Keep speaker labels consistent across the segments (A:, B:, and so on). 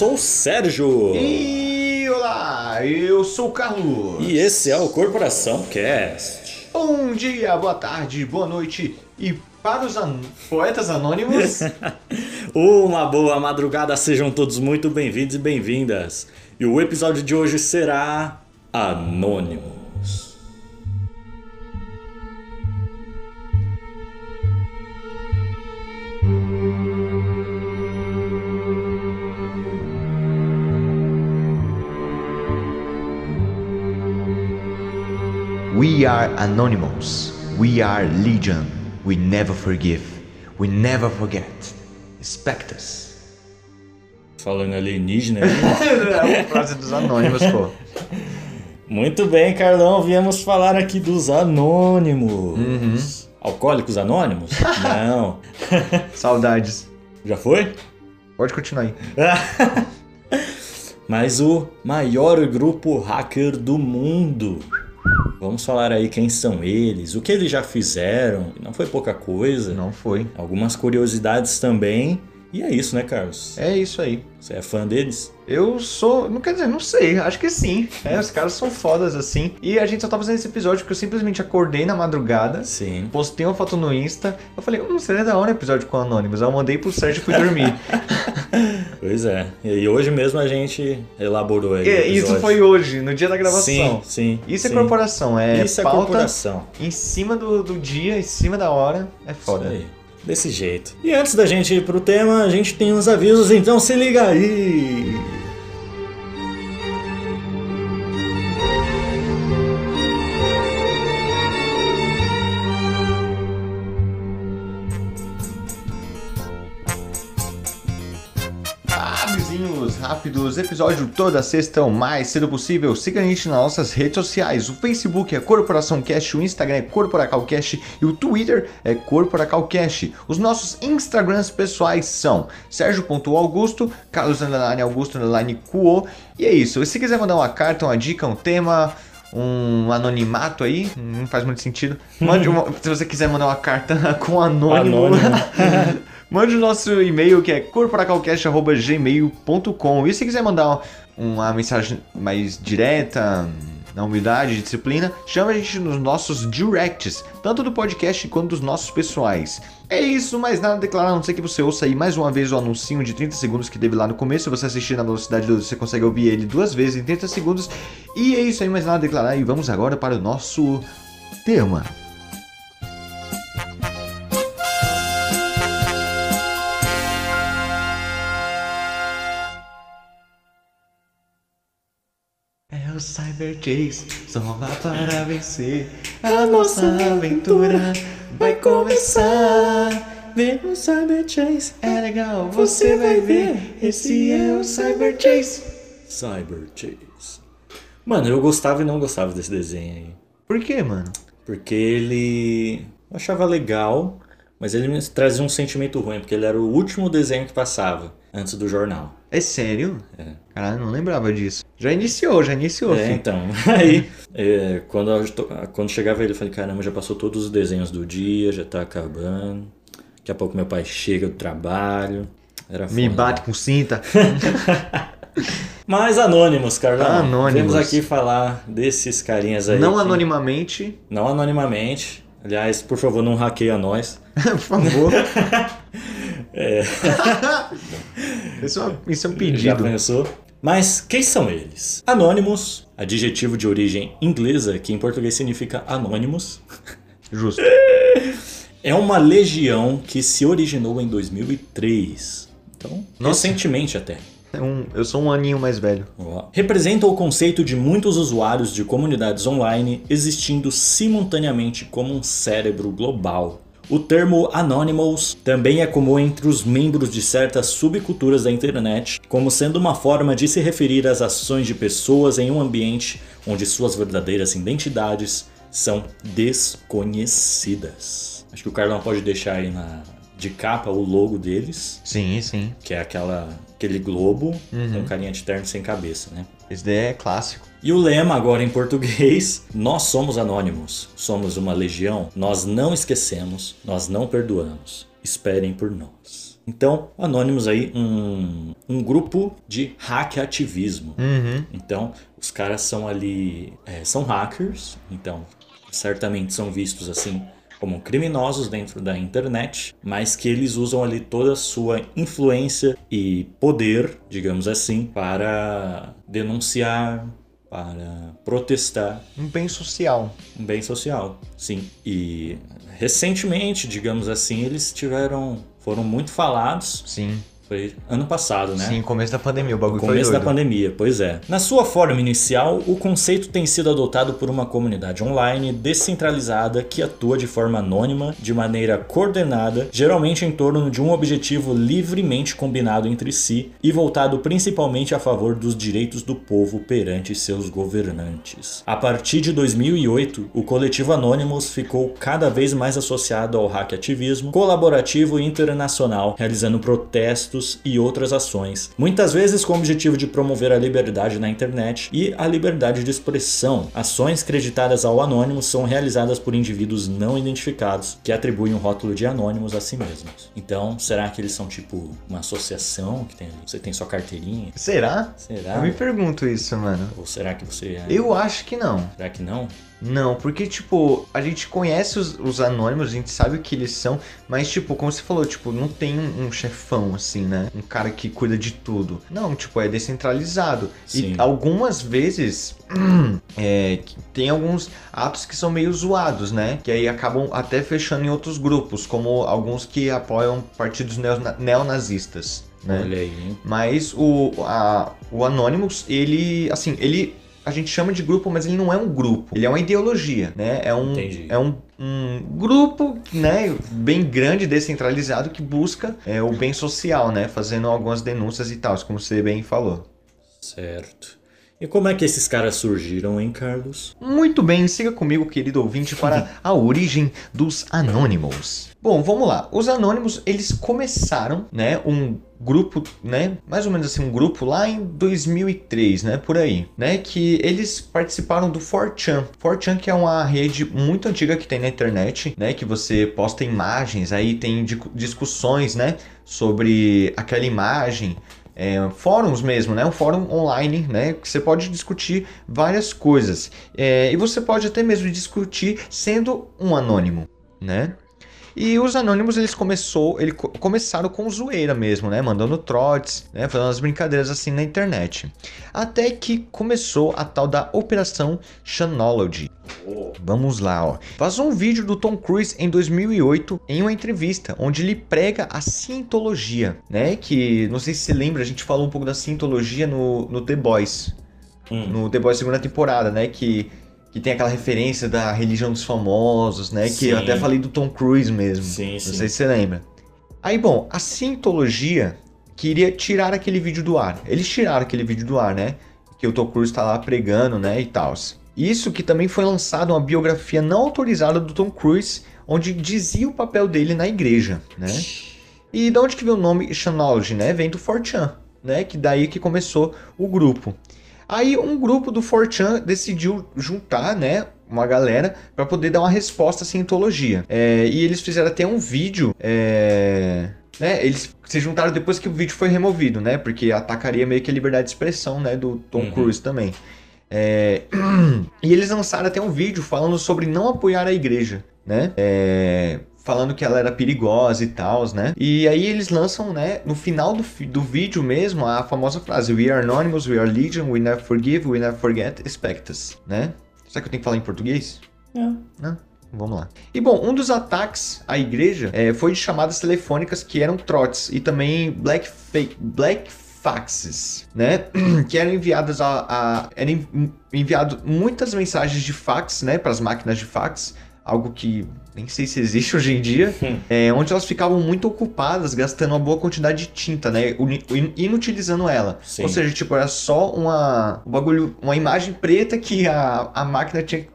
A: sou o Sérgio.
B: E olá, eu sou o Carlos.
A: E esse é o Corporação Cast.
B: Bom dia, boa tarde, boa noite e para os an... poetas anônimos.
A: Uma boa madrugada, sejam todos muito bem-vindos e bem-vindas. E o episódio de hoje será Anônimos.
B: We are anonymous. We are legion. We never forgive. We never forget. Expect us.
A: Falando alienígena. né?
B: é a frase dos anônimos, pô.
A: Muito bem, Carlão, viemos falar aqui dos Anônimos. Alcoólicos Anônimos? Não.
B: Saudades.
A: Já foi?
B: Pode continuar aí.
A: Mas o maior grupo hacker do mundo. Vamos falar aí quem são eles, o que eles já fizeram. Não foi pouca coisa.
B: Não foi.
A: Algumas curiosidades também. E é isso, né, Carlos?
B: É isso aí.
A: Você é fã deles?
B: Eu sou. Não quer dizer, não sei. Acho que sim. É, os caras são fodas assim. E a gente só tá fazendo esse episódio porque eu simplesmente acordei na madrugada.
A: Sim.
B: Postei uma foto no Insta. Eu falei, hum, seria da hora um episódio com Anônimos. Eu mandei pro Sérgio e fui dormir.
A: Pois é. E hoje mesmo a gente elaborou aí. o
B: É, isso foi hoje, no dia da gravação.
A: Sim, sim.
B: Isso é
A: sim.
B: corporação, é
A: Isso é corporação.
B: em cima do, do dia, em cima da hora. É foda.
A: Isso aí. Desse jeito. E antes da gente ir pro tema, a gente tem uns avisos, então se liga aí!
B: Rápidos, episódio toda sexta o mais cedo possível. Siga a gente nas nossas redes sociais. O Facebook é Corporação Cast, o Instagram é Corporacalcast e o Twitter é Corporacalcast. Os nossos Instagrams pessoais são Sérgio.augusto, Carlos Underline Augusto Underline Cuo. E é isso. E se quiser mandar uma carta, uma dica, um tema, um anonimato aí, não faz muito sentido. Mande uma, se você quiser mandar uma carta com anônimo.
A: Anônimo.
B: Mande o nosso e-mail que é corporacalcast.gmail.com E se quiser mandar uma mensagem mais direta, na humildade e disciplina, chama a gente nos nossos directs, tanto do podcast quanto dos nossos pessoais. É isso, mais nada a declarar, a não ser que você ouça aí mais uma vez o anuncinho de 30 segundos que teve lá no começo. Se você assistir na velocidade 12, você consegue ouvir ele duas vezes em 30 segundos. E é isso aí, mais nada a declarar. E vamos agora para o nosso tema. O Cyber Chase, só lá para vencer. A nossa aventura vai começar.
A: Vem no Cyber Chase.
B: É legal, você vai ver. Esse é o Cyber Chase.
A: Cyber Chase. Mano, eu gostava e não gostava desse desenho aí.
B: Por quê, mano?
A: Porque ele. Eu achava legal, mas ele me trazia um sentimento ruim, porque ele era o último desenho que passava antes do jornal.
B: É sério?
A: É.
B: Caralho, não lembrava disso. Já iniciou, já iniciou,
A: É,
B: filho.
A: então. Aí, é, quando, eu quando chegava ele, eu falei, caramba, já passou todos os desenhos do dia, já tá acabando. Daqui a pouco meu pai chega do trabalho. Era
B: Me
A: foda.
B: bate com cinta.
A: Mas anônimos, Carlão.
B: Anônimos.
A: Vamos aqui falar desses carinhas aí.
B: Não
A: que-
B: anonimamente,
A: Não anonimamente. Aliás, por favor, não hackeia nós.
B: por favor.
A: É.
B: Isso é, uma- isso é um
A: Já
B: pedido.
A: pensou? Mas quem são eles? Anônimos, adjetivo de origem inglesa, que em português significa anônimos,
B: Justo.
A: é uma legião que se originou em 2003. Então,
B: Nossa.
A: recentemente até.
B: É um- eu sou um aninho mais velho.
A: Ó. Representa o conceito de muitos usuários de comunidades online existindo simultaneamente como um cérebro global. O termo Anonymous também é comum entre os membros de certas subculturas da internet, como sendo uma forma de se referir às ações de pessoas em um ambiente onde suas verdadeiras identidades são desconhecidas. Acho que o Carlão pode deixar aí na, de capa o logo deles,
B: Sim, sim.
A: que é aquela, aquele globo com um carinha de terno sem cabeça, né?
B: Esse daí é clássico.
A: E o lema agora em português: Nós somos anônimos, somos uma legião, nós não esquecemos, nós não perdoamos. Esperem por nós. Então, o Anonymous aí, um, um grupo de hack ativismo.
B: Uhum.
A: Então, os caras são ali, é, são hackers, então certamente são vistos assim como criminosos dentro da internet, mas que eles usam ali toda a sua influência e poder, digamos assim, para denunciar, para protestar.
B: Um bem social.
A: Um bem social, sim. E recentemente, digamos assim, eles tiveram. foram muito falados.
B: Sim.
A: Foi ano passado, né?
B: Sim, começo da pandemia, o bagulho
A: Começo
B: foi
A: da pandemia, pois é. Na sua forma inicial, o conceito tem sido adotado por uma comunidade online descentralizada que atua de forma anônima, de maneira coordenada, geralmente em torno de um objetivo livremente combinado entre si e voltado principalmente a favor dos direitos do povo perante seus governantes. A partir de 2008, o coletivo Anonymous ficou cada vez mais associado ao hack ativismo colaborativo e internacional, realizando protestos e outras ações, muitas vezes com o objetivo de promover a liberdade na internet e a liberdade de expressão. Ações creditadas ao anônimo são realizadas por indivíduos não identificados que atribuem o rótulo de anônimos a si mesmos. Então, será que eles são tipo uma associação que tem, você tem sua carteirinha?
B: Será?
A: Será?
B: Eu me pergunto isso, mano.
A: Ou será que você é?
B: Eu acho que não.
A: Será que não?
B: Não, porque, tipo, a gente conhece os, os anônimos, a gente sabe o que eles são, mas, tipo, como você falou, tipo, não tem um, um chefão, assim, né? Um cara que cuida de tudo. Não, tipo, é descentralizado.
A: Sim.
B: E algumas vezes é, que tem alguns atos que são meio zoados, né? Que aí acabam até fechando em outros grupos, como alguns que apoiam partidos neona- neonazistas. Né?
A: Olha aí, hein?
B: Mas o, a, o Anonymous, ele, assim, ele a gente chama de grupo, mas ele não é um grupo. Ele é uma ideologia, né? É um,
A: Entendi.
B: é um, um grupo, né, bem grande, descentralizado, que busca é, o bem social, né? Fazendo algumas denúncias e tal, como você bem falou.
A: Certo. E como é que esses caras surgiram, hein, Carlos?
B: Muito bem, siga comigo, querido ouvinte, para a origem dos Anonymous. Bom, vamos lá. Os Anonymous, eles começaram, né, um grupo, né, mais ou menos assim, um grupo lá em 2003, né, por aí, né, que eles participaram do 4chan. 4chan que é uma rede muito antiga que tem na internet, né, que você posta imagens, aí tem di- discussões, né, sobre aquela imagem, é, fóruns mesmo, né? Um fórum online, né? Que você pode discutir várias coisas. É, e você pode até mesmo discutir sendo um anônimo, né? E os anônimos, eles começou, ele, co- começaram com zoeira mesmo, né? Mandando trotes, né? Fazendo umas brincadeiras assim na internet. Até que começou a tal da Operação Chanology. Vamos lá, ó. Vazou um vídeo do Tom Cruise em 2008 em uma entrevista onde ele prega a cientologia, né? Que não sei se você lembra, a gente falou um pouco da cientologia no, no The Boys,
A: Hum.
B: no The Boys segunda temporada, né? Que, que tem aquela referência da religião dos famosos, né? Que eu
A: Sim.
B: até falei do Tom Cruise mesmo.
A: Sim,
B: Não
A: sim.
B: sei se você lembra. Aí, bom, a cientologia queria tirar aquele vídeo do ar. Eles tiraram aquele vídeo do ar, né? Que o Tom Cruise tá lá pregando, né? E tal. Isso que também foi lançado uma biografia não autorizada do Tom Cruise, onde dizia o papel dele na igreja, né? E de onde que veio o nome Chanology, né? Vem do 4chan, né? Que daí que começou o grupo. Aí um grupo do 4chan decidiu juntar, né? Uma galera para poder dar uma resposta à cientologia. É, e eles fizeram até um vídeo. é, né, eles se juntaram depois que o vídeo foi removido, né? Porque atacaria meio que a liberdade de expressão, né? Do Tom
A: Uhum.
B: Cruise também. É, e eles lançaram até um vídeo falando sobre não apoiar a igreja, né? É, falando que ela era perigosa e tal, né? E aí eles lançam, né, no final do, do vídeo mesmo, a famosa frase We are anonymous, we are legion, we never forgive, we never forget, expect us, né? Será que eu tenho que falar em português?
A: É.
B: Não? Vamos lá. E bom, um dos ataques à igreja eh, foi de chamadas telefônicas que eram trotes e também black, fa- black faxes, né? que eram enviadas a, a eram en- enviado muitas mensagens de fax, né, para as máquinas de fax, algo que nem sei se existe hoje em dia, é, onde elas ficavam muito ocupadas, gastando uma boa quantidade de tinta, né, inutilizando ela.
A: Sim.
B: Ou seja, tipo, era só uma um bagulho, uma imagem preta que a, a máquina tinha que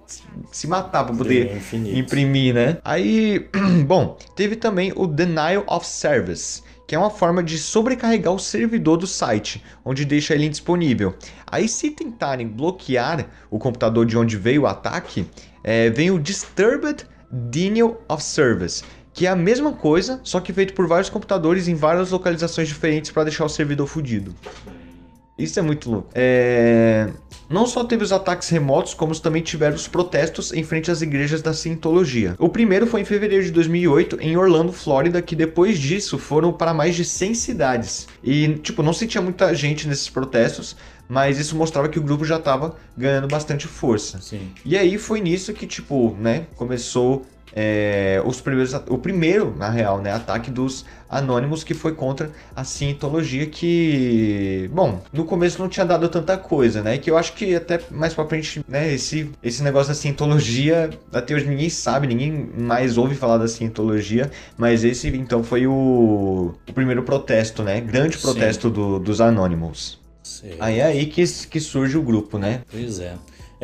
B: se matar para poder imprimir, né? Aí, bom, teve também o Denial of Service, que é uma forma de sobrecarregar o servidor do site, onde deixa ele indisponível. Aí, se tentarem bloquear o computador de onde veio o ataque, é, vem o Disturbed Denial of Service, que é a mesma coisa, só que feito por vários computadores em várias localizações diferentes para deixar o servidor fudido. Isso é muito louco. É... Não só teve os ataques remotos, como também tiveram os protestos em frente às igrejas da Cientologia. O primeiro foi em fevereiro de 2008, em Orlando, Flórida, que depois disso foram para mais de 100 cidades. E, tipo, não sentia muita gente nesses protestos, mas isso mostrava que o grupo já estava ganhando bastante força.
A: Sim.
B: E aí foi nisso que, tipo, né, começou é, os primeiros, o primeiro, na real, né, ataque dos anônimos que foi contra a cientologia que, bom, no começo não tinha dado tanta coisa, né, que eu acho que até mais pra frente, né, esse, esse negócio da cientologia, até hoje ninguém sabe, ninguém mais ouve falar da cientologia, mas esse então foi o, o primeiro protesto, né, grande protesto do, dos anônimos.
A: Sei.
B: Aí é aí que, que surge o grupo, né?
A: Pois é.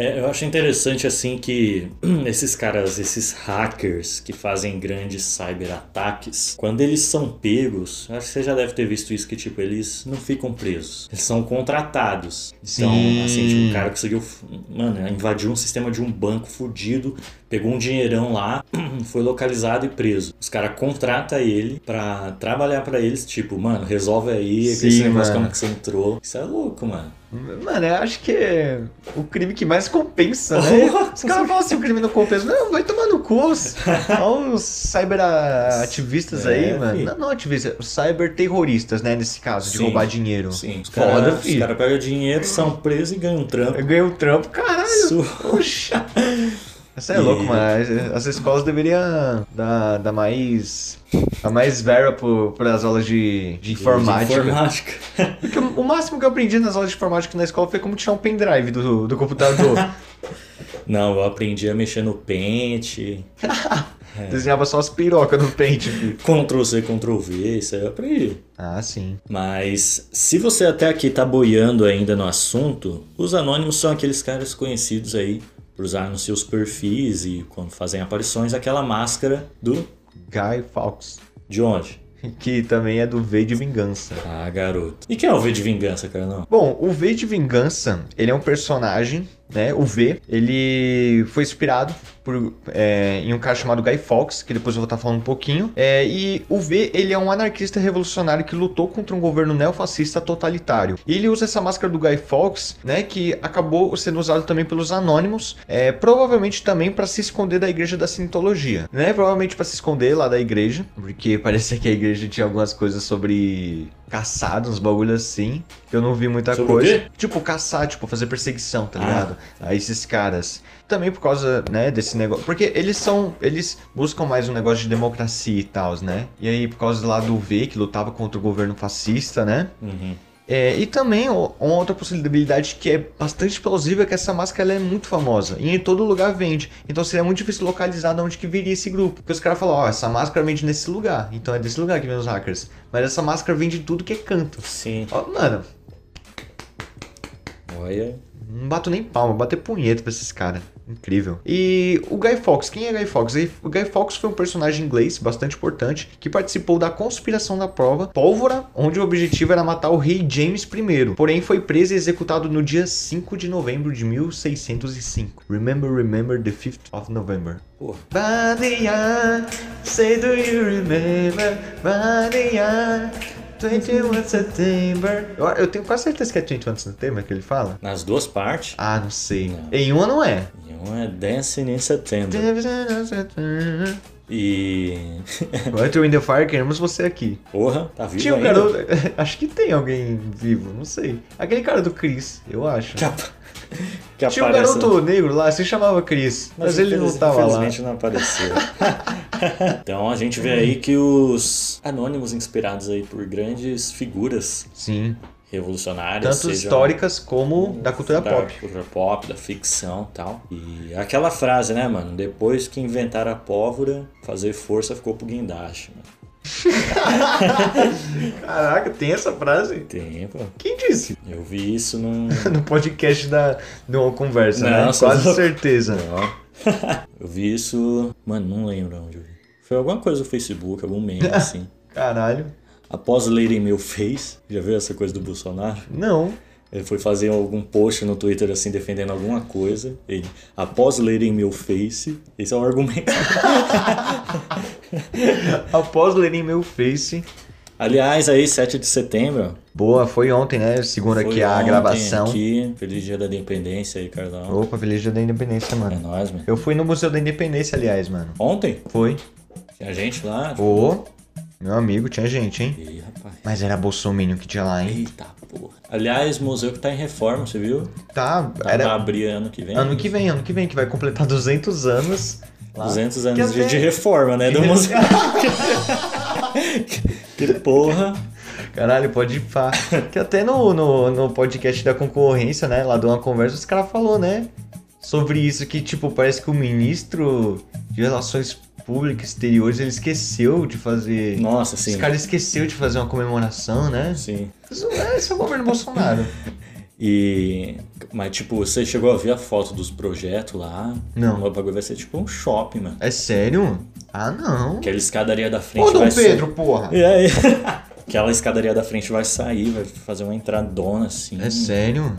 A: É, eu acho interessante assim que esses caras, esses hackers que fazem grandes cyberataques, quando eles são pegos, acho que você já deve ter visto isso que tipo eles não ficam presos, eles são contratados. Então,
B: Sim.
A: assim, tipo, o cara conseguiu, mano, invadiu um sistema de um banco fudido, pegou um dinheirão lá, foi localizado e preso. Os caras contratam ele pra trabalhar pra eles, tipo, mano, resolve aí
B: Sim,
A: esse negócio
B: mano.
A: como que você entrou. Isso é louco, mano.
B: Mano, eu acho que é o crime que mais compensa, né?
A: Oh,
B: Os caras falam assim, o crime não compensa. Não, vai tomar no cu. Olha os cyberativistas
A: É,
B: aí, mano.
A: fi.
B: Não, não ativistas, os cyberterroristas, né? Nesse caso, de
A: Sim.
B: roubar dinheiro.
A: Sim, os caras
B: filho.
A: cara pegam dinheiro, são presos e ganham um trampo.
B: Eu ganhei um trampo, caralho. Oxi. Você é
A: E-
B: louco, mano. As- As escolas deveriam dar, dar mais. dar mais vera para as aulas de, de informática.
A: De informática.
B: Porque o máximo que eu aprendi nas aulas de informática na escola foi como tirar um pendrive do, do computador.
A: Não, eu aprendi a mexer no pente. É.
B: Desenhava só as pirocas no pente.
A: Ctrl C, Ctrl V, isso aí eu aprendi.
B: Ah, sim.
A: Mas se você até aqui tá boiando ainda no assunto, os anônimos são aqueles caras conhecidos aí usar nos seus perfis e quando fazem aparições aquela máscara do
B: Guy Fawkes.
A: de onde?
B: Que também é do V de Vingança.
A: Ah, garoto. E quem é o V de vingança, cara? Não.
B: Bom, o V de Vingança, ele é um personagem, né? O V, ele foi inspirado por, é, em um cara chamado Guy Fawkes, que depois eu vou estar falando um pouquinho. É, e o V, ele é um anarquista revolucionário que lutou contra um governo neofascista totalitário. E ele usa essa máscara do Guy Fawkes, né? Que acabou sendo usado também pelos anônimos, é, provavelmente também para se esconder da igreja da Scientologia, né? Provavelmente para se esconder lá da igreja, porque parecia que a igreja tinha algumas coisas sobre caçado, uns bagulhos assim, que eu não vi muita
A: Sobre
B: coisa. Tipo, caçar, tipo, fazer perseguição, tá
A: Ah.
B: ligado? A esses caras. Também por causa, né, desse negócio. Porque eles são. Eles buscam mais um negócio de democracia e tal, né? E aí, por causa lá do V, que lutava contra o governo fascista, né?
A: Uhum.
B: É, e também uma outra possibilidade que é bastante plausível é que essa máscara é muito famosa e em todo lugar vende. Então seria muito difícil localizar de onde que viria esse grupo. Porque os caras falam, ó, essa máscara vende nesse lugar. Então é desse lugar que vem os hackers. Mas essa máscara vende tudo que é canto.
A: Sim.
B: Ó, mano,
A: Olha.
B: Não bato nem palma, bater punheta pra esses caras. Incrível. E o Guy Fawkes, quem é Guy Fawkes? O Guy Fawkes foi um personagem inglês bastante importante que participou da conspiração da prova Pólvora, onde o objetivo era matar o rei James I. Porém, foi preso e executado no dia 5 de novembro de 1605. Remember, remember the 5th of November. Badia, say do you remember? 21 September. Eu, eu tenho quase certeza que é 21 September que ele fala.
A: Nas duas partes.
B: Ah, não sei.
A: Não.
B: Em uma não é.
A: E um é Dancing in September. E.
B: Enter in the Fire, queremos você aqui.
A: Porra, tá vivo
B: Tinha um
A: ainda?
B: garoto. Acho que tem alguém vivo, não sei. Aquele cara do Chris, eu acho.
A: Que, apa- que
B: Tinha um garoto negro lá, se chamava Chris, mas, ele não
A: infeliz-
B: tava lá.
A: Infelizmente não apareceu. então a gente vê aí que os anônimos inspirados aí por grandes figuras
B: Sim.
A: revolucionárias,
B: Tanto históricas como da cultura
A: da
B: pop.
A: cultura pop, da ficção e tal. E aquela frase, né, mano? Depois que inventaram a pólvora, fazer força ficou pro guindaste, mano.
B: Caraca, tem essa frase?
A: Tempo.
B: Quem disse?
A: Eu vi isso num.
B: No podcast da de uma conversa,
A: Não,
B: né? Quase
A: louco.
B: certeza.
A: eu vi isso. Mano, não lembro onde eu vi. Foi alguma coisa do Facebook, algum meme assim.
B: Caralho.
A: Após lerem meu Face, já viu essa coisa do Bolsonaro?
B: Não.
A: Ele foi fazer algum post no Twitter assim defendendo alguma coisa. Ele, após lerem meu face, esse é o argumento.
B: Após lerem meu face.
A: Aliás, aí, 7 de setembro.
B: Boa, foi ontem, né? Segunda
A: foi
B: aqui a
A: ontem
B: gravação.
A: Aqui. Feliz dia da independência aí, Carlão.
B: Opa, feliz dia da independência,
A: É
B: mano.
A: nóis, mano.
B: Eu fui no Museu da Independência, aliás, mano.
A: Ontem?
B: Foi.
A: Tinha gente lá.
B: Ô, meu amigo, tinha gente, hein?
A: Ih, rapaz.
B: Mas era Bolsonaro que tinha lá, hein?
A: Eita porra. Aliás, museu que tá em reforma, você viu?
B: Tá,
A: Tá pra
B: era
A: abrir ano que vem.
B: ano que vem, ano que vem, que vai completar 200 anos. lá.
A: 200
B: Que
A: anos de, de reforma, né? Do museu. que porra.
B: Caralho, pode ir pá. Que até no, no, no podcast da concorrência, né? Lá de uma conversa, os caras falou, né? Sobre isso que, tipo, parece que o ministro de Relações Públicas Exteriores, ele esqueceu de fazer...
A: Nossa,
B: Esse
A: sim.
B: cara esqueceu de fazer uma comemoração, né?
A: Sim.
B: Isso é, esse é o governo Bolsonaro.
A: E. Mas, tipo, você chegou a ver a foto dos projetos lá?
B: Não.
A: O bagulho vai ser tipo um shopping, mano.
B: É sério? Ah, não.
A: Aquela escadaria da frente
B: Ô, Dom
A: vai
B: Pedro, porra.
A: Ser... E aí? Aquela escadaria da frente vai sair, vai fazer uma entradona assim.
B: É sério?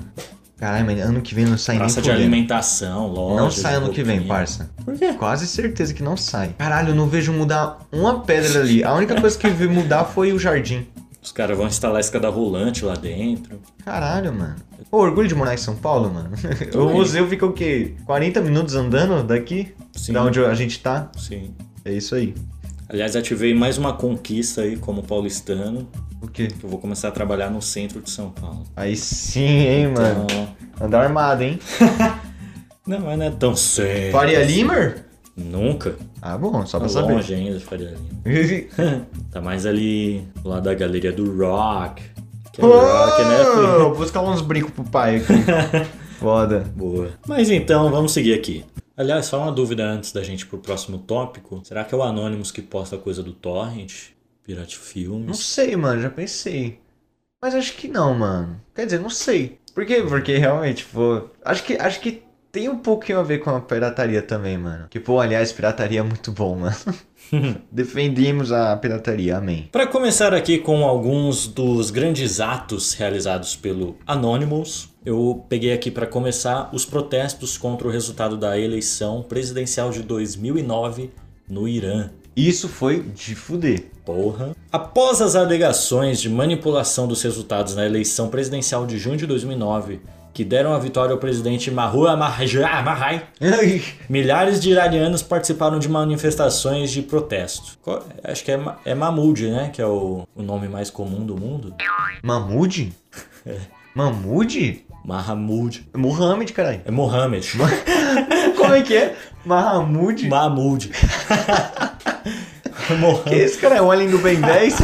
B: Caralho, mas ano que vem não sai
A: Praça
B: nem
A: de
B: fudendo.
A: alimentação, loja.
B: Não sai ano que vem, parça.
A: Por quê?
B: Quase certeza que não sai. Caralho, eu não vejo mudar uma pedra ali. A única coisa que eu vi mudar foi o jardim.
A: Os caras vão instalar escada rolante lá dentro.
B: Caralho, mano. Ô, orgulho de morar em São Paulo, mano. O museu fica o quê? 40 minutos andando daqui?
A: Sim.
B: Da onde a gente tá?
A: Sim.
B: É isso aí.
A: Aliás, ativei mais uma conquista aí como paulistano,
B: O quê?
A: que eu vou começar a trabalhar no centro de São Paulo.
B: Aí sim, hein, mano.
A: Então,
B: Andar armado, hein?
A: não, mas não é tão sério.
B: Faria Limer?
A: Nunca.
B: Ah, bom, só
A: Tá
B: pra saber.
A: longe ainda de Faria Lima. tá mais ali, lá da galeria do rock. Que é rock, né, filho?
B: Vou buscar uns brincos pro pai aqui. Foda.
A: Boa. Mas então, vamos seguir aqui. Aliás, só uma dúvida antes da gente ir pro próximo tópico. Será que é o Anonymous que posta coisa do Torrent? Pirate
B: Não
A: Filmes?
B: sei, mano, já pensei. Mas acho que não, mano. Quer dizer, não sei. Por quê? Porque realmente, pô. Acho que, acho que tem um pouquinho a ver com a pirataria também, mano. Que, pô, aliás, pirataria é muito bom, mano. Defendemos a pirataria, amém.
A: Para começar aqui com alguns dos grandes atos realizados pelo Anonymous, eu peguei aqui para começar os protestos contra o resultado da eleição presidencial de 2009 no Irã.
B: Isso foi de fuder.
A: Porra. Após as alegações de manipulação dos resultados na eleição presidencial de junho de 2009, que deram a vitória ao presidente Mahmoud Ahmadinejad, milhares de iranianos participaram de manifestações de protesto. Acho que é, é Mahmoud, né? Que é o, o nome mais comum do mundo.
B: Mamude? Mamude?
A: Mahamud.
B: Muhammad, caralho.
A: É Mohammed.
B: Como é que é? Mahamud?
A: Mahmoud.
B: Que esse cara é um alien do Ben 10?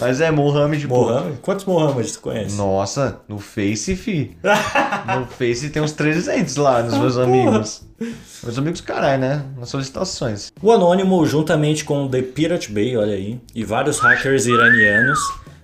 B: Mas é Mohamed, pô.
A: Mohammed? Quantos Mohammeds tu conhece?
B: Nossa, no Face, fi. No Face tem uns 300 lá nos meus amigos. Meus amigos, caralho, né? Nas solicitações.
A: O Anônimo, juntamente com o The Pirate Bay, olha aí, e vários hackers iranianos,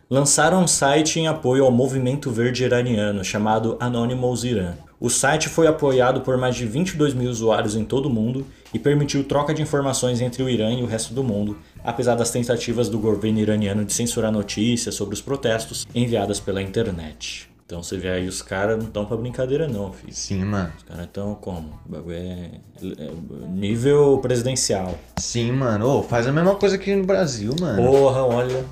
A: lançaram um site em apoio ao movimento verde iraniano chamado Anonymous Iran. O site foi apoiado por mais de 22 mil usuários em todo o mundo e permitiu troca de informações entre o Irã e o resto do mundo, apesar das tentativas do governo iraniano de censurar notícias sobre os protestos enviadas pela internet. Então você vê aí, os caras não estão pra brincadeira não, filho.
B: Sim, mano.
A: Os caras estão como? O bagulho é, é nível presidencial.
B: Sim, mano. Ô, faz a mesma coisa aqui no Brasil, mano.
A: Porra, olha.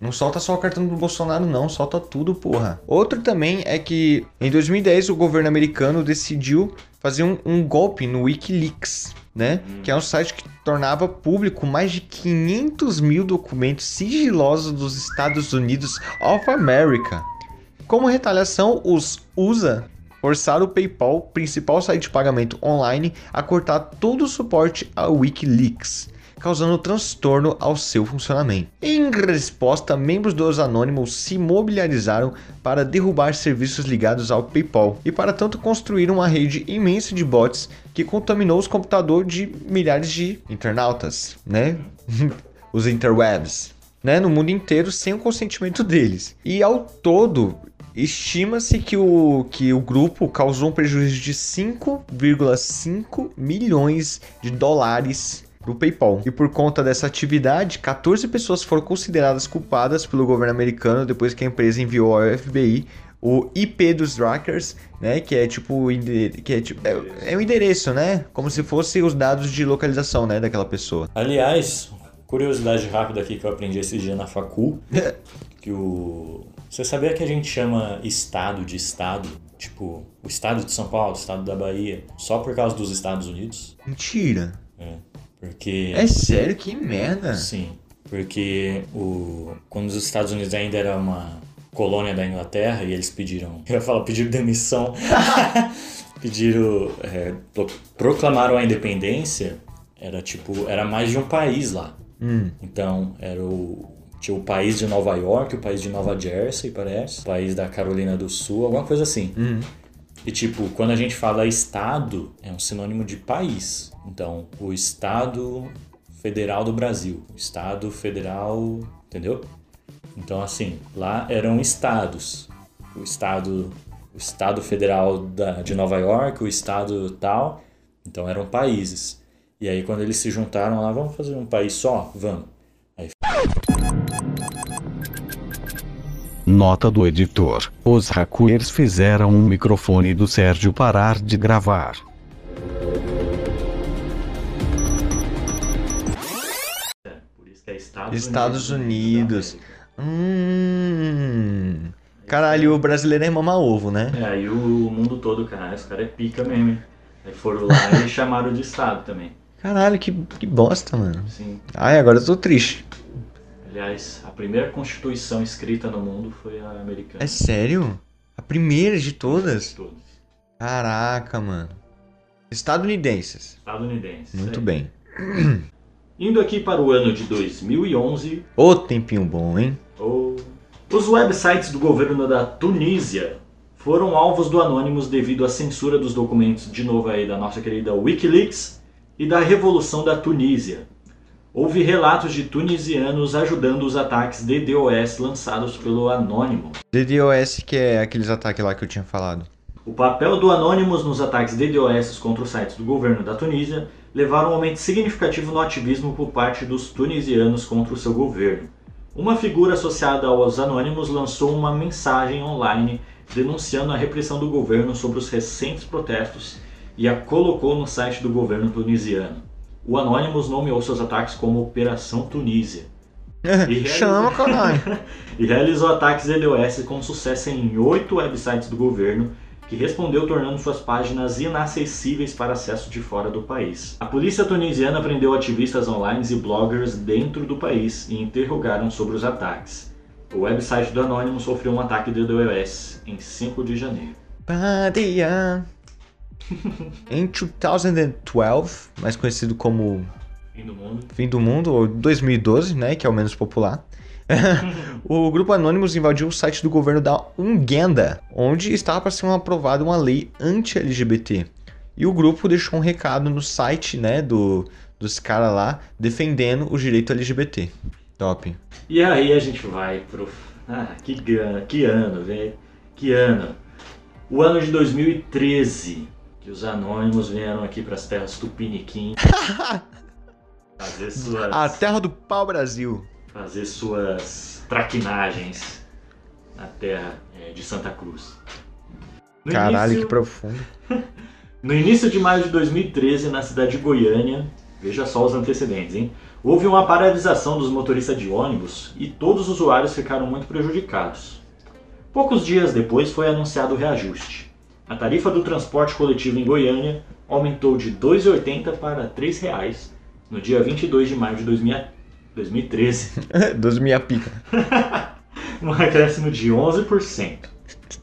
B: Não solta só o cartão do Bolsonaro, não. Solta tudo, porra. Outro também é que em 2010 o governo americano decidiu fazer um, um golpe no Wikileaks, né? Que é um site que tornava público mais de 500 mil documentos sigilosos dos Estados Unidos of America. Como retaliação, os USA forçaram o PayPal, principal site de pagamento online, a cortar todo o suporte ao Wikileaks, causando transtorno ao seu funcionamento. Em resposta, membros dos Anonymous se mobilizaram para derrubar serviços ligados ao PayPal e para tanto construir uma rede imensa de bots que contaminou os computadores de milhares de internautas, né? os interwebs, né, no mundo inteiro sem o consentimento deles. E ao todo, estima-se que o, que o grupo causou um prejuízo de 5,5 milhões de dólares para o PayPal. E por conta dessa atividade, 14 pessoas foram consideradas culpadas pelo governo americano depois que a empresa enviou ao FBI o IP dos trackers, né, que é tipo que é tipo é, é um endereço, né, como se fosse os dados de localização, né, daquela pessoa.
A: Aliás, curiosidade rápida aqui que eu aprendi esse dia na facul, que o você sabia que a gente chama estado de estado? Tipo, o estado de São Paulo, o estado da Bahia, só por causa dos Estados Unidos?
B: Mentira.
A: É. Porque.
B: É sério? Que merda.
A: Sim. Porque o, quando os Estados Unidos ainda era uma colônia da Inglaterra e eles pediram. Eu ia falar, pediram demissão. pediram. É, proclamaram a independência. Era tipo. Era mais de um país lá.
B: Hum.
A: Então, era o tinha o país de Nova York, o país de Nova Jersey, parece. O país da Carolina do Sul, alguma coisa assim.
B: Uhum.
A: E tipo, quando a gente fala estado, é um sinônimo de país. Então, o Estado Federal do Brasil, o Estado Federal, entendeu? Então, assim, lá eram estados. O Estado, o estado Federal da, de Nova York, o Estado tal. Então, eram países. E aí, quando eles se juntaram lá, vamos fazer um país só? Vamos. Aí...
C: Nota do editor: Os hackers fizeram um microfone do Sérgio parar de gravar.
A: É Estados,
B: Estados Unidos. Unidos. Hum. Caralho, o brasileiro é mama ovo, né?
A: É, aí o mundo todo, cara, esse cara é pica mesmo. Hein? Aí foram lá e chamaram de Estado também.
B: Caralho, que, que bosta, mano.
A: Sim.
B: Ai, agora eu tô triste.
A: Aliás, a primeira constituição escrita no mundo foi a americana.
B: É sério? A primeira de todas?
A: De todas.
B: Caraca, mano. Estadunidenses.
A: Estadunidenses.
B: Muito bem.
A: Indo aqui para o ano de 2011.
B: Ô tempinho bom, hein?
A: Oh, os websites do governo da Tunísia foram alvos do Anonymous devido à censura dos documentos, de novo aí, da nossa querida Wikileaks e da Revolução da Tunísia houve relatos de tunisianos ajudando os ataques DDoS lançados pelo Anonymous.
B: DDoS que é aqueles ataques lá que eu tinha falado.
A: O papel do Anonymous nos ataques DDoS contra os sites do governo da Tunísia levaram um aumento significativo no ativismo por parte dos tunisianos contra o seu governo. Uma figura associada aos Anonymous lançou uma mensagem online denunciando a repressão do governo sobre os recentes protestos e a colocou no site do governo tunisiano o Anonymous nomeou seus ataques como Operação Tunísia.
B: e Chama, caralho!
A: e realizou ataques DDoS com sucesso em oito websites do governo, que respondeu tornando suas páginas inacessíveis para acesso de fora do país. A polícia tunisiana prendeu ativistas online e bloggers dentro do país e interrogaram sobre os ataques. O website do Anonymous sofreu um ataque DDoS em 5 de janeiro.
B: Badia. em 2012, mais conhecido como
A: Fim do Mundo,
B: Fim do Mundo ou 2012, né, que é o menos popular. o grupo Anonymous invadiu o site do governo da Uganda, onde estava para ser aprovada uma lei anti-LGBT. E o grupo deixou um recado no site, né, do, dos caras lá, defendendo o direito LGBT. Top.
A: E aí a gente vai pro. Ah, que, que ano, velho. Que ano. O ano de 2013 que os anônimos vieram aqui para as terras Tupiniquim fazer suas.
B: A terra do pau Brasil.
A: Fazer suas traquinagens na terra é, de Santa Cruz.
B: No Caralho, início... que profundo.
A: no início de maio de 2013, na cidade de Goiânia, veja só os antecedentes, hein? Houve uma paralisação dos motoristas de ônibus e todos os usuários ficaram muito prejudicados. Poucos dias depois foi anunciado o reajuste. A tarifa do transporte coletivo em Goiânia aumentou de R$ 2,80 para R$ 3,00 no dia 22 de maio de 2013.
B: 2000 pica.
A: um acréscimo de 11%.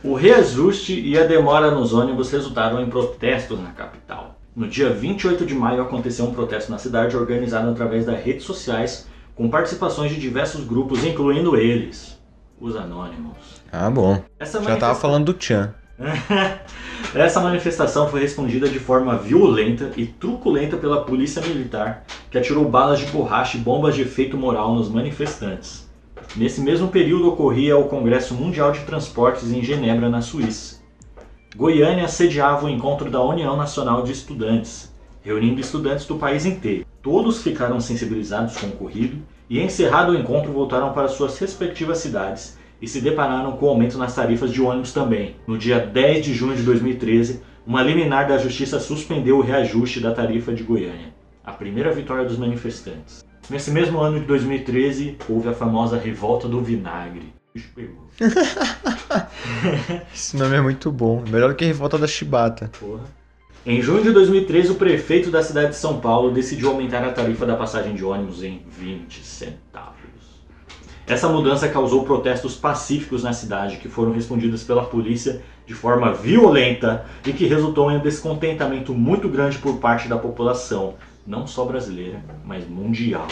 A: O reajuste e a demora nos ônibus resultaram em protestos na capital. No dia 28 de maio aconteceu um protesto na cidade organizado através das redes sociais com participações de diversos grupos, incluindo eles, os Anônimos.
B: Ah, bom. Já tava falando do Chan.
A: Essa manifestação foi respondida de forma violenta e truculenta pela polícia militar, que atirou balas de borracha e bombas de efeito moral nos manifestantes. Nesse mesmo período ocorria o Congresso Mundial de Transportes em Genebra, na Suíça. Goiânia sediava o encontro da União Nacional de Estudantes, reunindo estudantes do país inteiro. Todos ficaram sensibilizados com o ocorrido e, encerrado o encontro, voltaram para suas respectivas cidades e se depararam com aumento nas tarifas de ônibus também. No dia 10 de junho de 2013, uma liminar da Justiça suspendeu o reajuste da tarifa de Goiânia, a primeira vitória dos manifestantes. Nesse mesmo ano de 2013, houve a famosa Revolta do Vinagre.
B: Esse nome é muito bom. Melhor do que Revolta da Chibata.
A: Porra. Em junho de 2013, o prefeito da cidade de São Paulo decidiu aumentar a tarifa da passagem de ônibus em 20 centavos. Essa mudança causou protestos pacíficos na cidade, que foram respondidos pela polícia de forma violenta e que resultou em um descontentamento muito grande por parte da população, não só brasileira, mas mundial.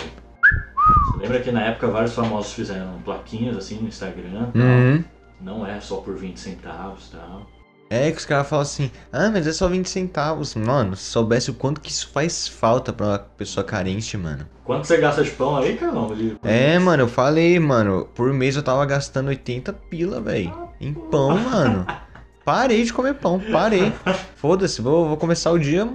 A: Você lembra que na época vários famosos fizeram plaquinhas assim no Instagram?
B: Uhum.
A: Não é só por 20 centavos tal.
B: É que os caras falam assim, ah, mas é só 20 centavos. Mano, se soubesse o quanto que isso faz falta pra uma pessoa carente, mano.
A: Quanto você gasta de pão aí, caramba? De...
B: É, mano, eu falei, mano, por mês eu tava gastando 80 pila, velho. Em pão, mano. Parei de comer pão, parei. Foda-se, vou, vou começar o dia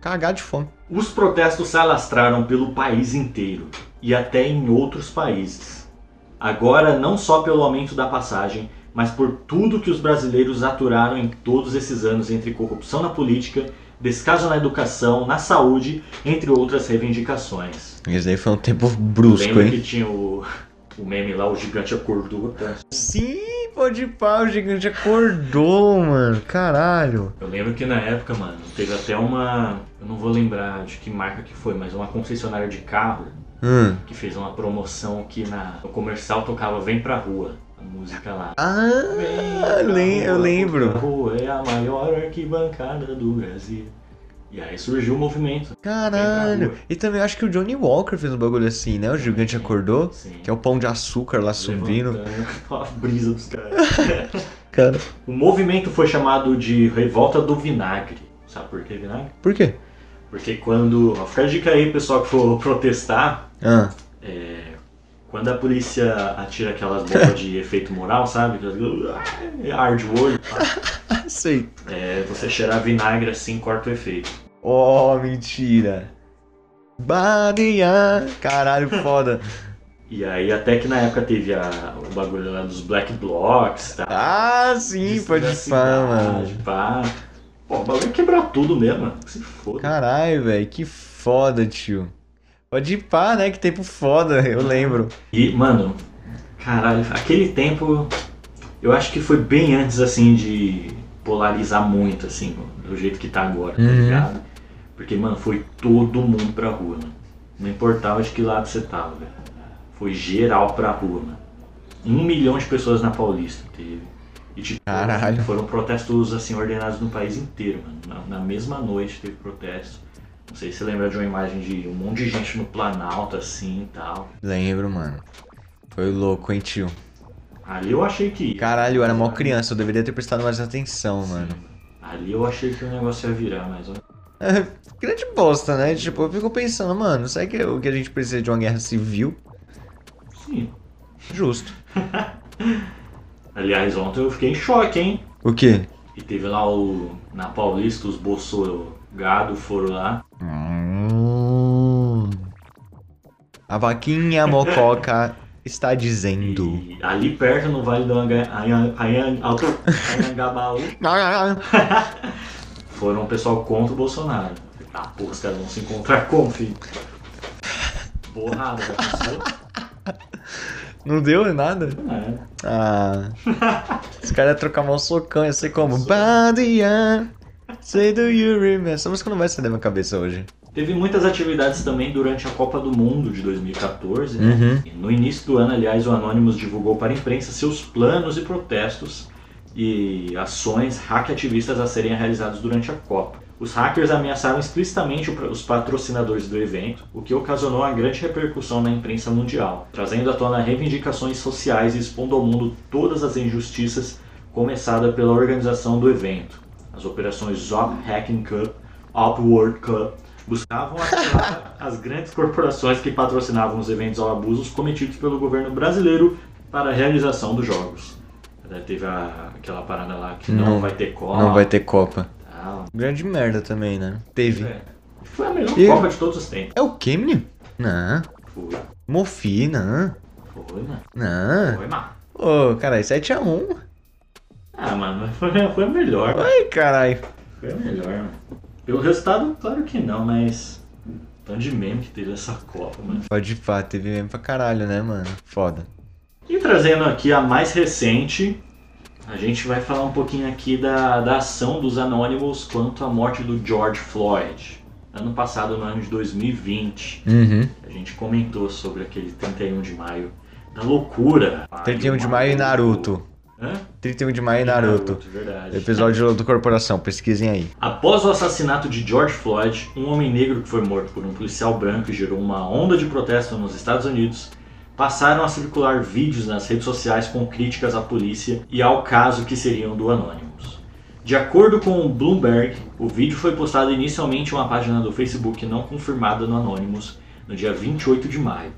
B: cagar de fome.
A: Os protestos se alastraram pelo país inteiro e até em outros países. Agora, não só pelo aumento da passagem, mas por tudo que os brasileiros aturaram em todos esses anos entre corrupção na política, descaso na educação, na saúde, entre outras reivindicações.
B: Esse aí foi um tempo brusco,
A: Lembra
B: hein?
A: que tinha o, o meme lá, o gigante acordou? tá?
B: Sim, pode pá, o gigante acordou, mano. Caralho.
A: Eu lembro que na época, mano, teve até uma. Eu não vou lembrar de que marca que foi, mas uma concessionária de carro
B: Hum.
A: que fez uma promoção que na, no comercial tocava Vem Pra Rua, a música lá.
B: Ah,
A: Vem
B: eu lembro.
A: rua é a maior arquibancada do Brasil. E aí surgiu o movimento. Vem pra
B: Caralho. E também acho que o Johnny Walker fez um bagulho assim, né? O gigante acordou.
A: Sim.
B: Que é o pão de açúcar lá subindo.
A: A brisa dos caras.
B: Cara.
A: o movimento foi chamado de Revolta do Vinagre. Sabe por que vinagre?
B: Por quê?
A: Porque quando. Fica a dica aí, pessoal que for protestar.
B: Ah.
A: é, quando a polícia atira aquelas bombas de efeito moral, sabe? Que arde o olho.
B: Sei.
A: É, você cheirar vinagre assim corta o efeito.
B: Oh, mentira. Badia. Caralho, foda.
A: E aí até que na época teve a, o bagulho lá dos Black Blocs, tá?
B: Ah, sim, pode pá, mano.
A: Pá. Pô, o bagulho é quebrar tudo mesmo, mano. Se foda.
B: Caralho, velho, que foda, tio. Pode ir pá, né? Que tempo foda, eu lembro.
A: E, mano, caralho, aquele tempo eu acho que foi bem antes, assim, de polarizar muito, assim, do jeito que tá agora, tá
B: Uhum.
A: ligado? Porque, mano, foi todo mundo pra rua, mano. Não importava de que lado você tava, velho. Foi geral pra rua, mano. Um milhão de pessoas na Paulista teve. E, tipo,
B: Caralho.
A: foram protestos, assim, ordenados no país inteiro, mano. Na, na mesma noite teve protesto. Não sei se você lembra de uma imagem de um monte de gente no Planalto, assim, e tal.
B: Lembro, mano. Foi louco, hein, tio.
A: Ali eu achei que.
B: Caralho, eu era mó criança, eu deveria ter prestado mais atenção, mano.
A: Ali eu achei que o negócio ia virar, mas.
B: É, grande bosta, né? Tipo, eu fico pensando, mano, será que o que a gente precisa de uma guerra civil?
A: Sim.
B: Justo.
A: Aliás, ontem eu fiquei em choque, hein?
B: O quê?
A: E teve lá o. Na Paulista, os bolsogado foram lá.
B: A vaquinha mococa está dizendo.
A: E ali perto, no Vale do Anhangabaú, foram o pessoal contra o Bolsonaro. Ah, porra, os caras vão se encontrar como, filho? Porrada, já pensou?
B: Não deu nada?
A: É.
B: Ah. Os caras trocar mal socão, ia ser como. Badia. Say do you remember? Essa música não vai sair da minha cabeça hoje.
A: Teve muitas atividades também durante a Copa do Mundo de 2014. né?
B: Uhum.
A: E No início do ano, aliás, o Anonymous divulgou para a imprensa seus planos e protestos e ações hack-ativistas a serem realizados durante a Copa. Os hackers ameaçaram explicitamente os patrocinadores do evento, o que ocasionou uma grande repercussão na imprensa mundial, trazendo à tona reivindicações sociais e expondo ao mundo todas as injustiças começadas pela organização do evento. As operações Zop Hacking Cup, Op World Cup buscavam ativar as grandes corporações que patrocinavam os eventos ou abusos cometidos pelo governo brasileiro para a realização dos jogos. Até Teve a- aquela parada lá que não,
B: Não-
A: vai ter Copa.
B: Não vai ter Copa.
A: tal.
B: Grande merda também, né? Teve.
A: É. Foi a melhor
B: E-
A: Copa de todos os tempos.
B: É o menino? Não.
A: Foi.
B: Mofi, não.
A: Foi, mano.
B: Não.
A: Foi, mano.
B: Ô, caralho, 7x1.
A: Ah, mano, foi, foi melhor.
B: Ai, caralho.
A: Foi melhor, mano. Pelo resultado, claro que não, mas. Tanto de meme que teve essa Copa, mano.
B: Pode pá, teve mesmo pra caralho, né, mano? Foda.
A: E trazendo aqui a mais recente, a gente vai falar um pouquinho aqui da, da ação dos Anonymous quanto à morte do George Floyd. Ano passado, no ano de 2020,
B: Uhum.
A: a gente comentou sobre aquele 31 de maio da loucura.
B: 31 de maio e Naruto.
A: Hã?
B: 31 de maio e Naruto.
A: verdade.
B: Episódio do Corporação, pesquisem aí.
A: Após o assassinato de George Floyd, um homem negro que foi morto por um policial branco e gerou uma onda de protesto nos Estados Unidos, passaram a circular vídeos nas redes sociais com críticas à polícia e ao caso que seriam do Anonymous. De acordo com o Bloomberg, o vídeo foi postado inicialmente em uma página do Facebook não confirmada no Anonymous no dia 28 de maio.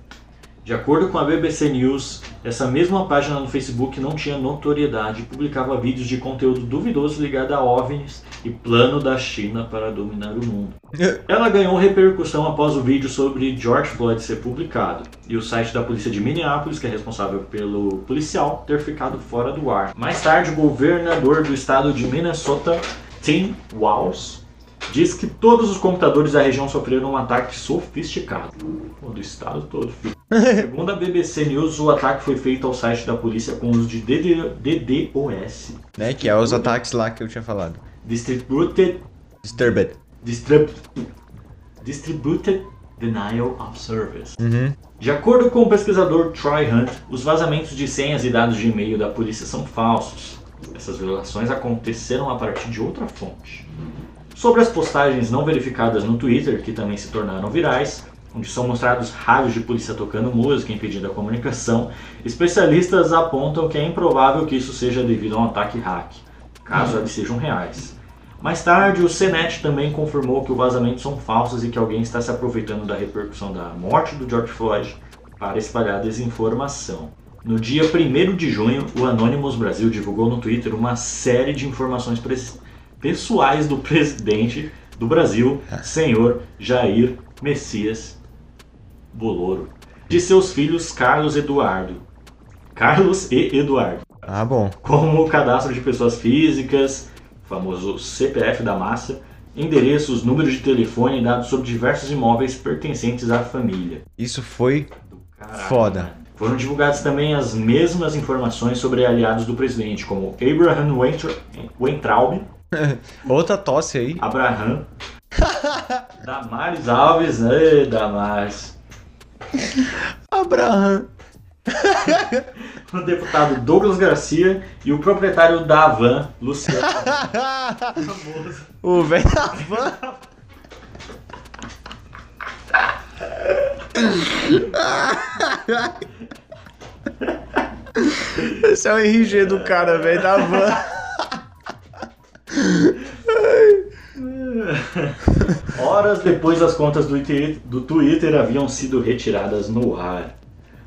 A: De acordo com a BBC News, essa mesma página no Facebook não tinha notoriedade e publicava vídeos de conteúdo duvidoso ligado a OVNIs e plano da China para dominar o mundo. Ela ganhou repercussão após o vídeo sobre George Floyd ser publicado e o site da polícia de Minneapolis, que é responsável pelo policial, ter ficado fora do ar. Mais tarde, o governador do estado de Minnesota, Tim Walz, diz que todos os computadores da região sofreram um ataque sofisticado. Pô, do estado todo. filho. Segundo a BBC News, o ataque foi feito ao site da polícia com uso de DD DDoS,
B: Né? Que é os ataques lá que eu tinha falado.
A: Distributed
B: Disturbed.
A: Distrib Distributed Denial of Service.
B: Uhum.
A: De acordo com o pesquisador Troy Hunt, os vazamentos de senhas e dados de e-mail da polícia são falsos. Essas violações aconteceram a partir de outra fonte. Sobre as postagens não verificadas no Twitter, que também se tornaram virais, onde são mostrados rádios de polícia tocando música impedindo a comunicação, especialistas apontam que é improvável que isso seja devido a um ataque hack, caso eles sejam reais. Mais tarde, o CNET também confirmou que os vazamentos são falsos e que alguém está se aproveitando da repercussão da morte do George Floyd para espalhar desinformação. No dia 1 de junho, o Anonymous Brasil divulgou no Twitter uma série de informações pessoais do presidente do Brasil, senhor Jair Messias Boloro, de seus filhos Carlos Eduardo. Carlos e Eduardo
B: Ah, bom.
A: como o cadastro de pessoas físicas, famoso CPF da massa, endereços, números de telefone e dados sobre diversos imóveis pertencentes à família.
B: Isso foi.
A: Caralho,
B: Foda.
A: mano. Foram divulgadas também as mesmas informações sobre aliados do presidente, como Abraham Weintra- Weintraub,
B: Outra tosse aí.
A: Abraham, Damares Alves, né, Damares,
B: Abraham.
A: o deputado Douglas Garcia e o proprietário da Havan, Luciano.
B: O velho da van. Esse é o RG do cara, velho da van.
A: Horas depois, as contas do Twitter, do Twitter haviam sido retiradas no ar.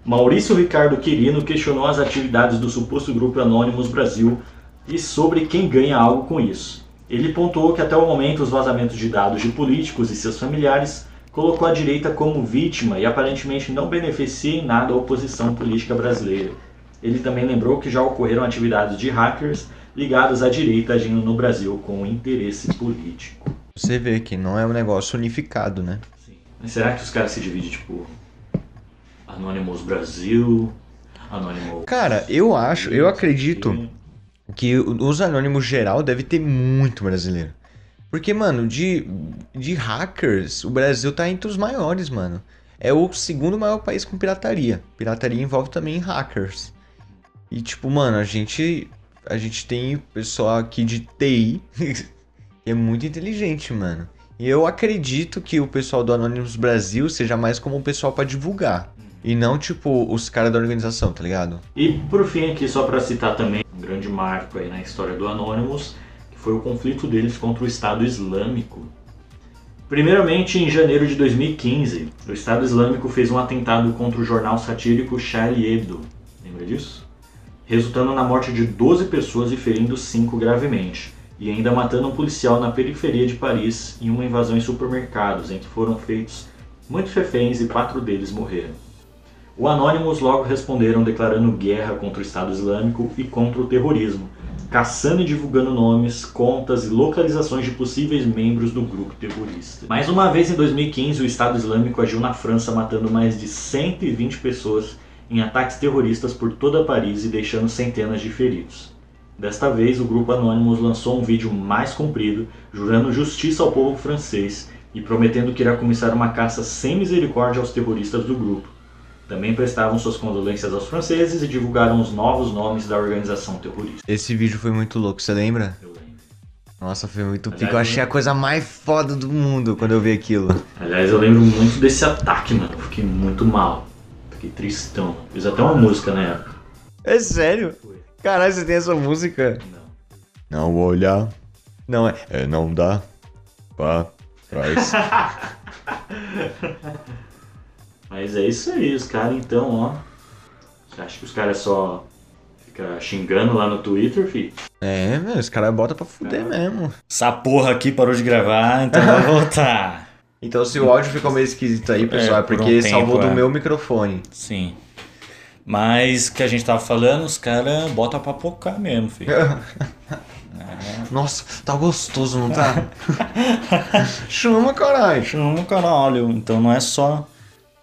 A: Maurício Ricardo Quirino questionou as atividades do suposto grupo Anonymous Brasil e sobre quem ganha algo com isso. Ele pontuou que até o momento os vazamentos de dados de políticos e seus familiares colocou a direita como vítima e aparentemente não beneficia em nada a oposição política brasileira. Ele também lembrou que já ocorreram atividades de hackers ligados à direita agindo no Brasil com interesse político.
B: Você vê que não é um negócio unificado, né?
A: Sim. Mas será que os caras se dividem, tipo, Anonymous Brasil, Anonymous...
B: Cara, eu acho, eu acredito que os anônimos geral deve ter muito brasileiro. Porque, mano, de, de hackers, o Brasil tá entre os maiores, mano. É o segundo maior país com pirataria. Pirataria envolve também hackers. E, tipo, mano, a gente. A gente tem pessoal aqui de TI que é muito inteligente, mano. E eu acredito que o pessoal do Anonymous Brasil seja mais como um pessoal pra divulgar. E não, tipo, os caras da organização, tá ligado?
A: E por fim aqui, só para citar também um grande marco aí na história do Anonymous, que foi o conflito deles contra o Estado Islâmico. Primeiramente, em janeiro de 2015, o Estado Islâmico fez um atentado contra o jornal satírico Charlie Hebdo. Lembra disso? Resultando na morte de 12 pessoas e ferindo 5 gravemente. e ainda matando um policial na periferia de Paris em uma invasão em supermercados, em que foram feitos muitos reféns e quatro deles morreram. O Anonymous logo responderam declarando guerra contra o Estado Islâmico e contra o terrorismo, caçando e divulgando nomes, contas e localizações de possíveis membros do grupo terrorista. Mais uma vez em 2015, o Estado Islâmico agiu na França matando mais de 120 pessoas em ataques terroristas por toda Paris e deixando centenas de feridos. Desta vez, o grupo Anonymous lançou um vídeo mais comprido, jurando justiça ao povo francês e prometendo que irá começar uma caça sem misericórdia aos terroristas do grupo. Também prestavam suas condolências aos franceses e divulgaram os novos nomes da organização terrorista.
B: Esse vídeo foi muito louco, você lembra?
A: Eu lembro.
B: Nossa, foi muito
A: Aliás,
B: pico. Eu achei a coisa mais foda do mundo quando eu vi aquilo.
A: Aliás, eu lembro muito desse ataque, mano. Eu fiquei muito mal. Fiquei tristão. Fiz até uma música na época.
B: É sério? Caralho, você tem essa música?
A: Não.
B: Não olhar. Não é. É não dá. Pra trás.
A: Mas é isso aí, os caras então, ó. Você acha que os caras só ficam xingando lá no Twitter, fi?
B: é, meu, os caras botam pra fuder mesmo.
A: Essa porra aqui parou de gravar, então vai voltar.
B: Então se o áudio ficou meio esquisito aí, pessoal, é,
A: por um
B: porque
A: tempo,
B: salvou do
A: é.
B: meu microfone.
A: Sim. Mas o que a gente tava falando, os caras botam pra pocar mesmo, filho.
B: Nossa, tá gostoso, não tá? Chama, caralho.
A: Chama caralho. Então não é só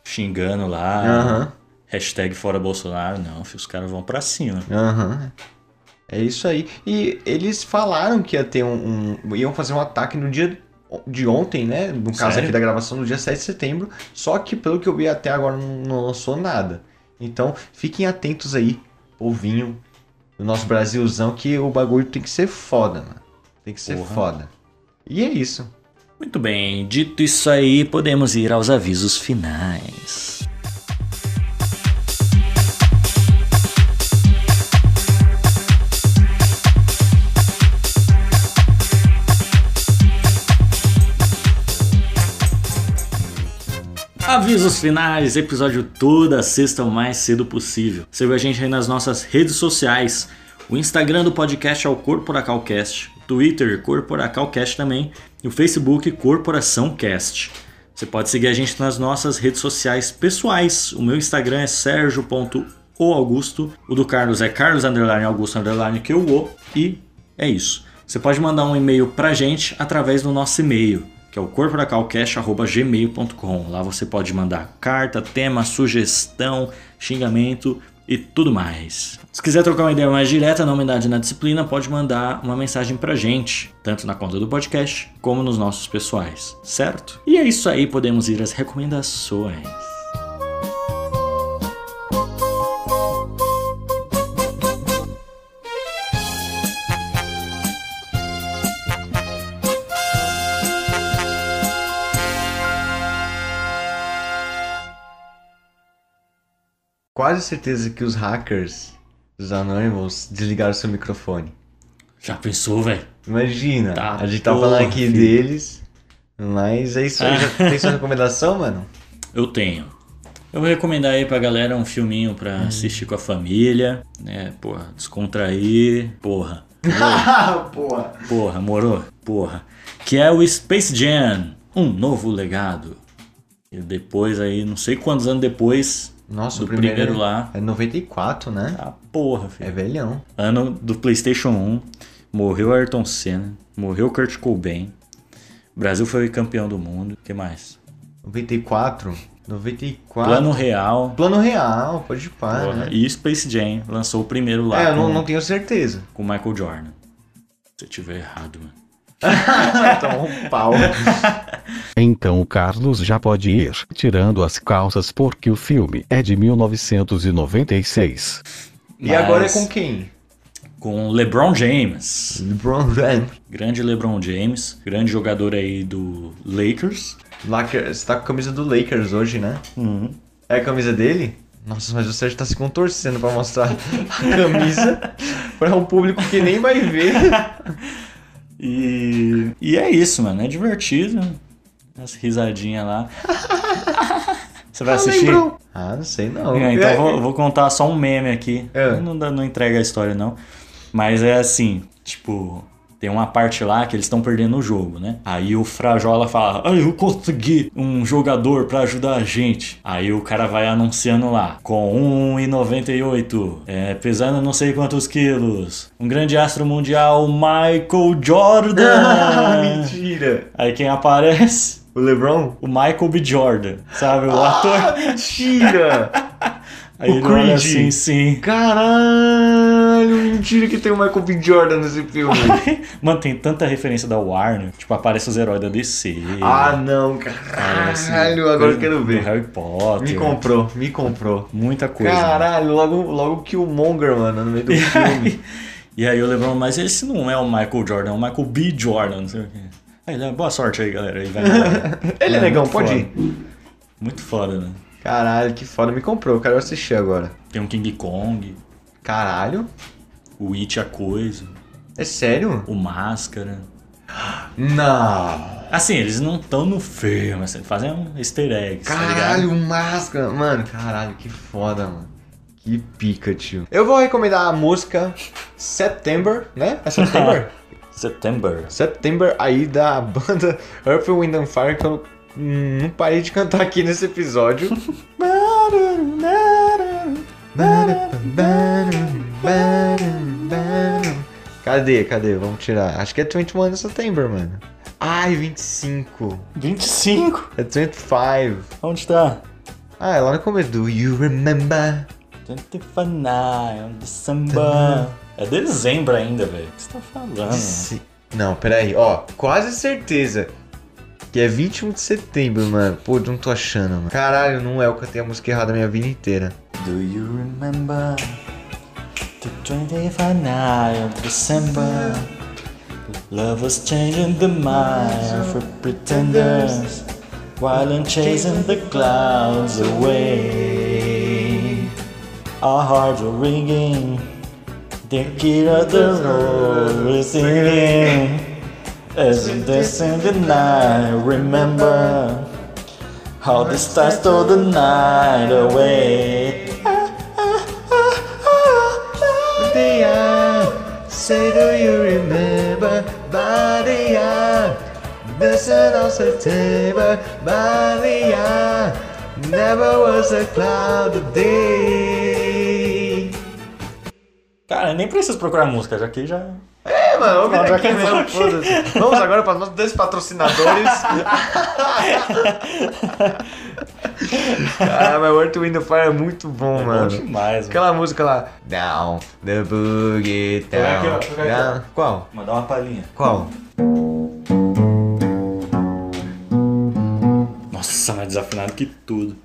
A: xingando lá, hashtag fora Bolsonaro, não, filho, os caras vão pra cima.
B: É isso aí. E eles falaram que ia ter um, um- iam fazer um ataque no dia de ontem, né? No caso
A: Sério?
B: aqui da gravação, no dia 7 de setembro. Só que pelo que eu vi até agora não, não lançou nada. Então fiquem atentos aí, povinho do nosso Brasilzão, que o bagulho tem que ser foda, mano. Tem que ser
A: Porra.
B: foda. E é isso.
A: Muito bem, dito isso aí, podemos ir aos avisos finais. Avisos finais, episódio toda sexta o mais cedo possível. Siga a gente aí nas nossas redes sociais. O Instagram do podcast é o Corporacalcast, o Twitter Corporacalcast também e o Facebook Corporação Cast. Você pode seguir a gente nas nossas redes sociais pessoais. O meu Instagram é sergio.oaugusto, o do Carlos é carlos augusto que eu o e é isso. Você pode mandar um e-mail pra gente através do nosso e-mail, que é o corporacalcast.gmail.com. Lá você pode mandar carta, tema, sugestão, xingamento e tudo mais. Se quiser trocar uma ideia mais direta na umidade na disciplina, pode mandar uma mensagem pra gente, tanto na conta do podcast como nos nossos pessoais, certo? E é isso aí, podemos ir às recomendações.
B: Quase certeza que os hackers dos Anonymous desligaram seu microfone.
A: Já pensou, velho?
B: Imagina,
A: Tá,
B: a gente tá
A: porra,
B: falando aqui
A: filho.
B: deles, mas é isso aí. Já tem sua recomendação, mano?
A: Eu tenho. Eu vou recomendar aí pra galera um filminho pra assistir com a família, né? Porra, descontrair, porra.
B: Porra.
A: Porra, morou? Porra. Que é o Space Jam, um novo legado. E depois aí, não sei quantos anos depois
B: Nossa,
A: do
B: o primeiro,
A: primeiro lá.
B: é 94, né?
A: Ah, porra, filho.
B: É velhão.
A: Ano do PlayStation 1, morreu Ayrton Senna, morreu Kurt Cobain. O Brasil foi campeão do mundo. O que mais?
B: 94? 94.
A: Plano Real.
B: Plano real, pode parar,
A: Porra,
B: né?
A: E Space Jam lançou o primeiro lá
B: É, eu
A: com,
B: não, não tenho certeza.
A: com Michael Jordan. Se eu tiver errado, mano.
B: Toma um pau.
C: Então o Carlos já pode ir tirando as calças porque o filme é de 1996.
B: E agora é com quem?
A: Com LeBron James.
B: LeBron James.
A: Grande LeBron James. Grande jogador aí do Lakers.
B: Lakers, você tá com a camisa do Lakers hoje, né?
A: Uhum.
B: É a camisa dele? Nossa, mas o Sérgio tá se contorcendo pra mostrar a camisa pra um público que nem vai ver.
A: E, e é isso, mano. É divertido. As risadinhas lá. Você vai assistir?
B: Lembrou? Ah, não sei não.
A: É, então eu vou, vou contar só um meme aqui.
B: É.
A: Não, dá- não entrega a história, não. Mas é assim, tipo, Tem uma parte lá que eles estão perdendo o jogo, né? Aí o Frajola fala: ah, eu consegui um jogador pra ajudar a gente. Aí o cara vai anunciando lá: com 1,98, é, pesando não sei quantos quilos, um grande astro mundial, Michael Jordan.
B: Mentira!
A: Aí quem aparece?
B: O LeBron?
A: O Michael B. Jordan, sabe? O
B: Ah,
A: ator.
B: mentira!
A: Aí
B: o
A: ele
B: Creed.
A: assim, sim.
B: Caralho, mentira que tem o Michael B. Jordan nesse filme.
A: Mano, tem tanta referência da Warner. Tipo, aparece os heróis da DC.
B: ah, não, caralho, agora eu quero ver.
A: Harry Potter.
B: Me comprou, me comprou.
A: Muita coisa.
B: Caralho, logo, logo que o Monger, mano, no meio do filme.
A: E aí eu lembro, mas esse não é o Michael Jordan, é o Michael B. Jordan, não sei o quê. Aí, ele, boa sorte aí, galera. Aí vai.
B: Ele é negão,
A: muito
B: pode
A: foda.
B: ir.
A: Muito foda, né?
B: Caralho, que foda, me comprou, eu quero assistir agora.
A: Tem um King Kong,
B: Caralho,
A: o It a Coisa,
B: é sério?
A: o Máscara.
B: Não.
A: Assim, eles não estão no filme, assim, fazem um easter egg, tá?
B: Caralho, máscara. Mano, caralho, que foda, mano. Que pica, tio. Eu vou recomendar a música September, né? É September?
A: September.
B: September aí da banda Earth, Wind and Fire que eu não parei de cantar aqui nesse episódio. Cadê, cadê? Vamos tirar. Acho que é 21 de September, mano. Ai, 25.
A: 25?
B: É 25.
A: Onde tá?
B: Ah, é lá no começo. Do you remember?
A: 29 December. É dezembro ainda, velho. O que você tá falando?
B: Não, peraí, ó, quase certeza que é 21 de setembro, mano. Pô, não tô achando, mano. Caralho, não é eu cantei a música errada a minha vida inteira.
A: Do you remember the 29 of December? Love was changing the mind for pretenders while I'm chasing the clouds away. Our hearts were ringing, the key of the road was singing. As we dance in the night, remember how the stars stole the night away.
B: Say do you remember? Badia, the sun of September. Badia, never was a cloud day.
A: Cara, nem preciso procurar música, já que já.
B: É, mano, vamos aqui mesmo, foda-se. Vamos agora para nossos dois patrocinadores. ah, mas Earth, Wind and Fire é muito bom,
A: É
B: mano.
A: bom demais, mano.
B: Aquela música lá. Down, the boogie
A: aqui, ó,
B: down.
A: aqui,
B: down. Qual?
A: Mandar uma palhinha.
B: Qual?
A: Nossa, mais desafinado que tudo.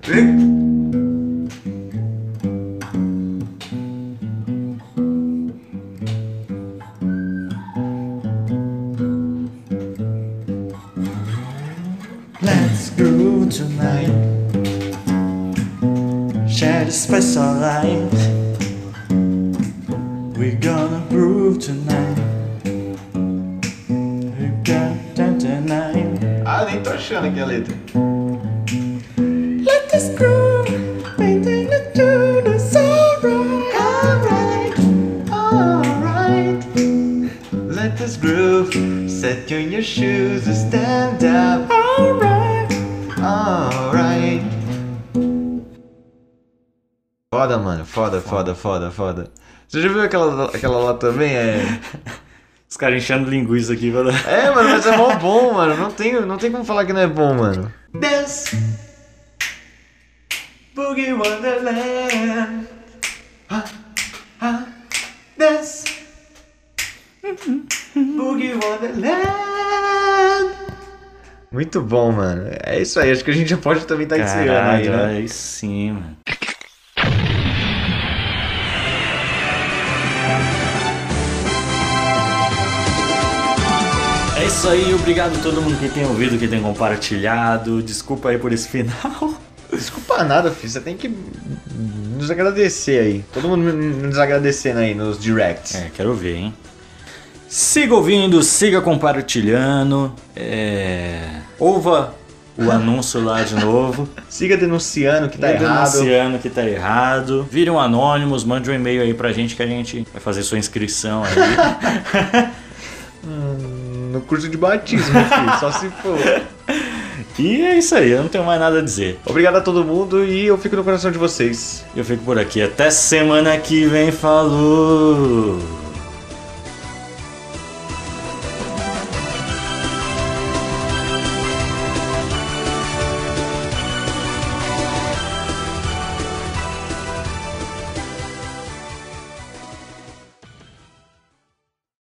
A: Tonight. Share the special light. We're gonna groove tonight. We're gonna tonight.
B: Ah, nem tô achando aqui a letra.
A: Let us groove, maintain the tune, it's alright, alright, alright,
B: Let us groove. Set you in your shoes and stand up.
A: alright.
B: Alright. Foda, mano. Foda, foda, foda, foda. Você já viu aquela, aquela lá também? É.
A: Os caras enchendo linguiça aqui, velho.
B: É, mano, mas é mó bom, mano. Não tem, não tem como falar que não é bom, mano. Dance. Boogie Wonderland. Ah, ah, dance. Boogie Wonderland. Muito bom, mano. É isso aí. Acho que a gente já pode também estar encerrando aí, né?
A: aí sim, mano. É isso aí, obrigado a todo mundo que tem ouvido, que tem compartilhado. Desculpa aí por esse final.
B: Desculpa nada, filho. Você tem que nos agradecer aí. Todo mundo nos agradecendo aí nos directs.
A: É, quero ver, hein? Siga ouvindo, siga compartilhando. É... Ouva o anúncio lá de novo.
B: Siga denunciando que tá errado.
A: denunciando que tá errado. Vire um anônimos, mande um e-mail aí pra gente que a gente vai fazer sua inscrição aí.
B: no curso de batismo, filho, só se for.
A: E é isso aí, eu não tenho mais nada a dizer.
B: Obrigado a todo mundo e eu fico no coração de vocês.
A: Eu fico por aqui. Até semana que vem. Falou!